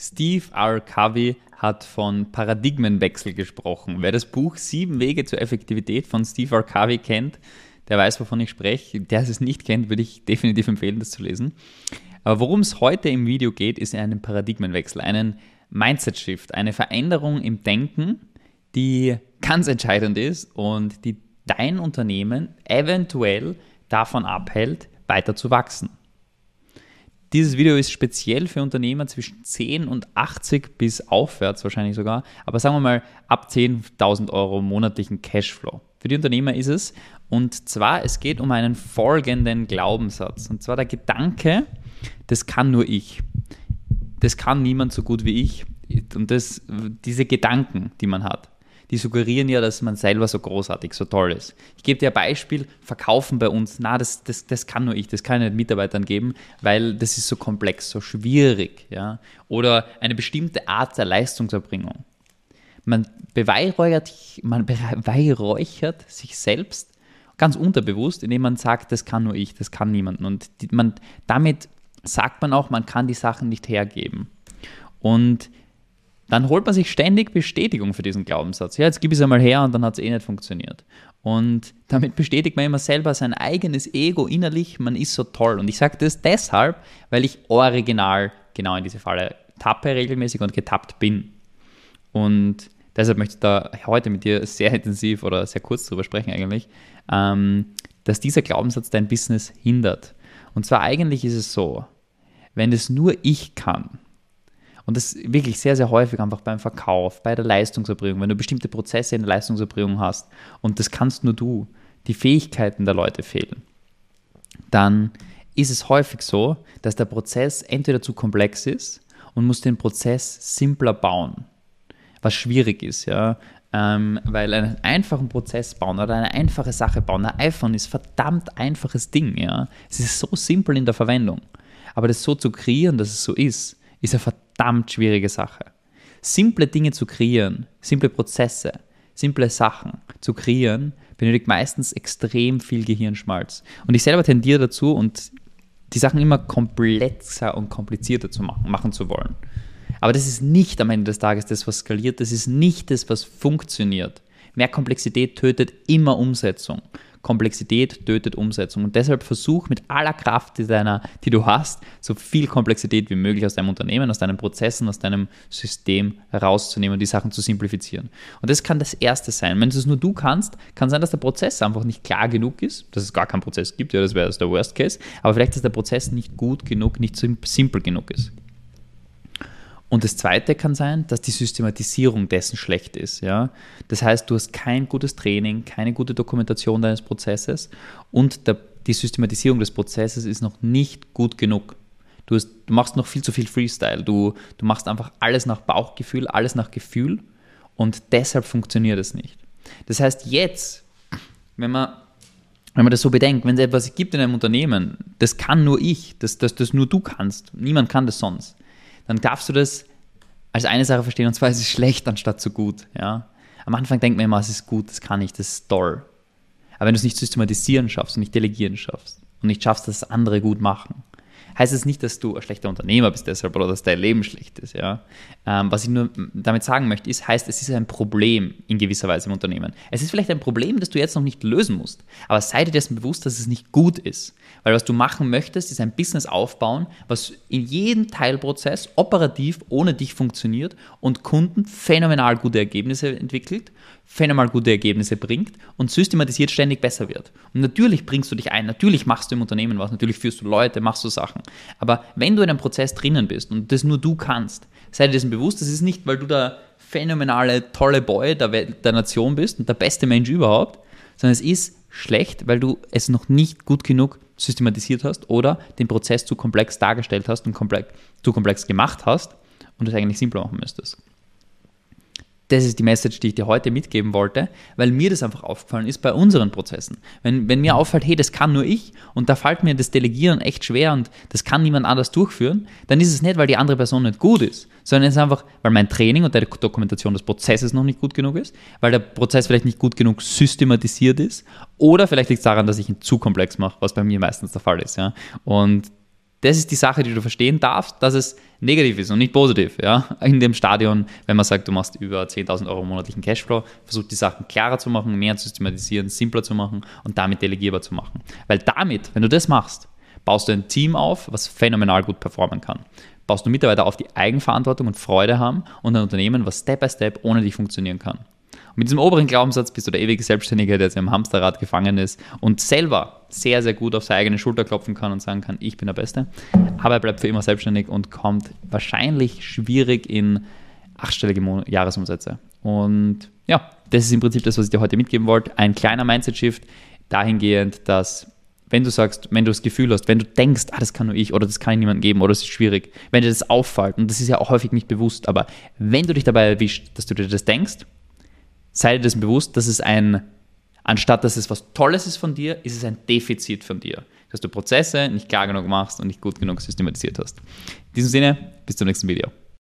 Steve R. Covey hat von Paradigmenwechsel gesprochen. Wer das Buch Sieben Wege zur Effektivität von Steve R. Covey kennt, der weiß, wovon ich spreche. Der es nicht kennt, würde ich definitiv empfehlen, das zu lesen. Aber worum es heute im Video geht, ist einen Paradigmenwechsel, einen Mindset-Shift, eine Veränderung im Denken, die ganz entscheidend ist und die dein Unternehmen eventuell davon abhält, weiter zu wachsen. Dieses Video ist speziell für Unternehmer zwischen 10 und 80 bis aufwärts wahrscheinlich sogar, aber sagen wir mal ab 10.000 Euro monatlichen Cashflow. Für die Unternehmer ist es, und zwar es geht um einen folgenden Glaubenssatz, und zwar der Gedanke, das kann nur ich. Das kann niemand so gut wie ich. Und das, diese Gedanken, die man hat die suggerieren ja, dass man selber so großartig, so toll ist. Ich gebe dir ein Beispiel, Verkaufen bei uns, na, das, das, das kann nur ich, das kann ich nicht Mitarbeitern geben, weil das ist so komplex, so schwierig. Ja? Oder eine bestimmte Art der Leistungserbringung. Man beweihräuchert, man beweihräuchert sich selbst ganz unterbewusst, indem man sagt, das kann nur ich, das kann niemand. Und man, damit sagt man auch, man kann die Sachen nicht hergeben. Und dann holt man sich ständig Bestätigung für diesen Glaubenssatz. Ja, jetzt gib es einmal her und dann hat es eh nicht funktioniert. Und damit bestätigt man immer selber sein eigenes Ego innerlich, man ist so toll. Und ich sage das deshalb, weil ich original genau in diese Falle tappe regelmäßig und getappt bin. Und deshalb möchte ich da heute mit dir sehr intensiv oder sehr kurz drüber sprechen eigentlich, ähm, dass dieser Glaubenssatz dein Business hindert. Und zwar eigentlich ist es so, wenn es nur ich kann, und das wirklich sehr, sehr häufig einfach beim Verkauf, bei der Leistungserbringung, wenn du bestimmte Prozesse in der Leistungserbringung hast und das kannst nur du, die Fähigkeiten der Leute fehlen, dann ist es häufig so, dass der Prozess entweder zu komplex ist und muss den Prozess simpler bauen, was schwierig ist, ja. Ähm, weil einen einfachen Prozess bauen oder eine einfache Sache bauen, ein iPhone ist verdammt einfaches Ding, ja. Es ist so simpel in der Verwendung. Aber das so zu kreieren, dass es so ist, ist eine verdammt schwierige Sache. Simple Dinge zu kreieren, simple Prozesse, simple Sachen zu kreieren, benötigt meistens extrem viel Gehirnschmalz. Und ich selber tendiere dazu und die Sachen immer komplexer und komplizierter zu machen, machen zu wollen. Aber das ist nicht am Ende des Tages das, was skaliert, das ist nicht das, was funktioniert. Mehr Komplexität tötet immer Umsetzung. Komplexität tötet Umsetzung. Und deshalb versuch mit aller Kraft, die, deiner, die du hast, so viel Komplexität wie möglich aus deinem Unternehmen, aus deinen Prozessen, aus deinem System herauszunehmen und die Sachen zu simplifizieren. Und das kann das Erste sein. Wenn es nur du kannst, kann sein, dass der Prozess einfach nicht klar genug ist, dass es gar keinen Prozess gibt, ja, das wäre der Worst Case, aber vielleicht, dass der Prozess nicht gut genug, nicht simpel genug ist. Und das Zweite kann sein, dass die Systematisierung dessen schlecht ist. Ja? Das heißt, du hast kein gutes Training, keine gute Dokumentation deines Prozesses und der, die Systematisierung des Prozesses ist noch nicht gut genug. Du, hast, du machst noch viel zu viel Freestyle. Du, du machst einfach alles nach Bauchgefühl, alles nach Gefühl und deshalb funktioniert es nicht. Das heißt, jetzt, wenn man wenn man das so bedenkt, wenn es etwas gibt in einem Unternehmen, das kann nur ich, das, das, das nur du kannst, niemand kann das sonst, dann darfst du das als eine Sache verstehen, und zwar ist es schlecht anstatt zu gut. Ja? Am Anfang denkt man immer, es ist gut, das kann ich, das ist toll. Aber wenn du es nicht systematisieren schaffst und nicht delegieren schaffst und nicht schaffst, dass andere gut machen, heißt es nicht, dass du ein schlechter Unternehmer bist deshalb oder dass dein Leben schlecht ist. Ja? Ähm, was ich nur damit sagen möchte, ist, heißt, es ist ein Problem in gewisser Weise im Unternehmen. Es ist vielleicht ein Problem, das du jetzt noch nicht lösen musst, aber sei dir dessen bewusst, dass es nicht gut ist. Weil was du machen möchtest, ist ein Business aufbauen, was in jedem Teilprozess operativ ohne dich funktioniert und Kunden phänomenal gute Ergebnisse entwickelt, phänomenal gute Ergebnisse bringt und systematisiert ständig besser wird. Und natürlich bringst du dich ein, natürlich machst du im Unternehmen was, natürlich führst du Leute, machst du Sachen. Aber wenn du in einem Prozess drinnen bist und das nur du kannst, sei dir dessen bewusst, das ist nicht, weil du der phänomenale, tolle Boy der, der Nation bist und der beste Mensch überhaupt, sondern es ist schlecht, weil du es noch nicht gut genug systematisiert hast oder den Prozess zu komplex dargestellt hast und komplex, zu komplex gemacht hast und es eigentlich simpler machen müsstest das ist die Message, die ich dir heute mitgeben wollte, weil mir das einfach aufgefallen ist bei unseren Prozessen. Wenn, wenn mir auffällt, hey, das kann nur ich und da fällt mir das Delegieren echt schwer und das kann niemand anders durchführen, dann ist es nicht, weil die andere Person nicht gut ist, sondern es ist einfach, weil mein Training und die Dokumentation des Prozesses noch nicht gut genug ist, weil der Prozess vielleicht nicht gut genug systematisiert ist oder vielleicht liegt es daran, dass ich ihn zu komplex mache, was bei mir meistens der Fall ist. Ja? Und das ist die Sache, die du verstehen darfst, dass es negativ ist und nicht positiv. Ja? In dem Stadion, wenn man sagt, du machst über 10.000 Euro monatlichen Cashflow, versuch die Sachen klarer zu machen, mehr zu systematisieren, simpler zu machen und damit delegierbar zu machen. Weil damit, wenn du das machst, baust du ein Team auf, was phänomenal gut performen kann. Baust du Mitarbeiter auf, die Eigenverantwortung und Freude haben und ein Unternehmen, was Step by Step ohne dich funktionieren kann. Mit diesem oberen Glaubenssatz bist du der ewige Selbstständige, der jetzt im Hamsterrad gefangen ist und selber sehr, sehr gut auf seine eigene Schulter klopfen kann und sagen kann, ich bin der Beste. Aber er bleibt für immer selbstständig und kommt wahrscheinlich schwierig in achtstellige Jahresumsätze. Und ja, das ist im Prinzip das, was ich dir heute mitgeben wollte. Ein kleiner Mindset-Shift dahingehend, dass wenn du sagst, wenn du das Gefühl hast, wenn du denkst, ah, das kann nur ich oder das kann ich niemandem geben oder es ist schwierig, wenn dir das auffällt, und das ist ja auch häufig nicht bewusst, aber wenn du dich dabei erwischt, dass du dir das denkst, sei dir dessen bewusst, dass es ein, anstatt dass es was Tolles ist von dir, ist es ein Defizit von dir. Dass du Prozesse nicht klar genug machst und nicht gut genug systematisiert hast. In diesem Sinne, bis zum nächsten Video.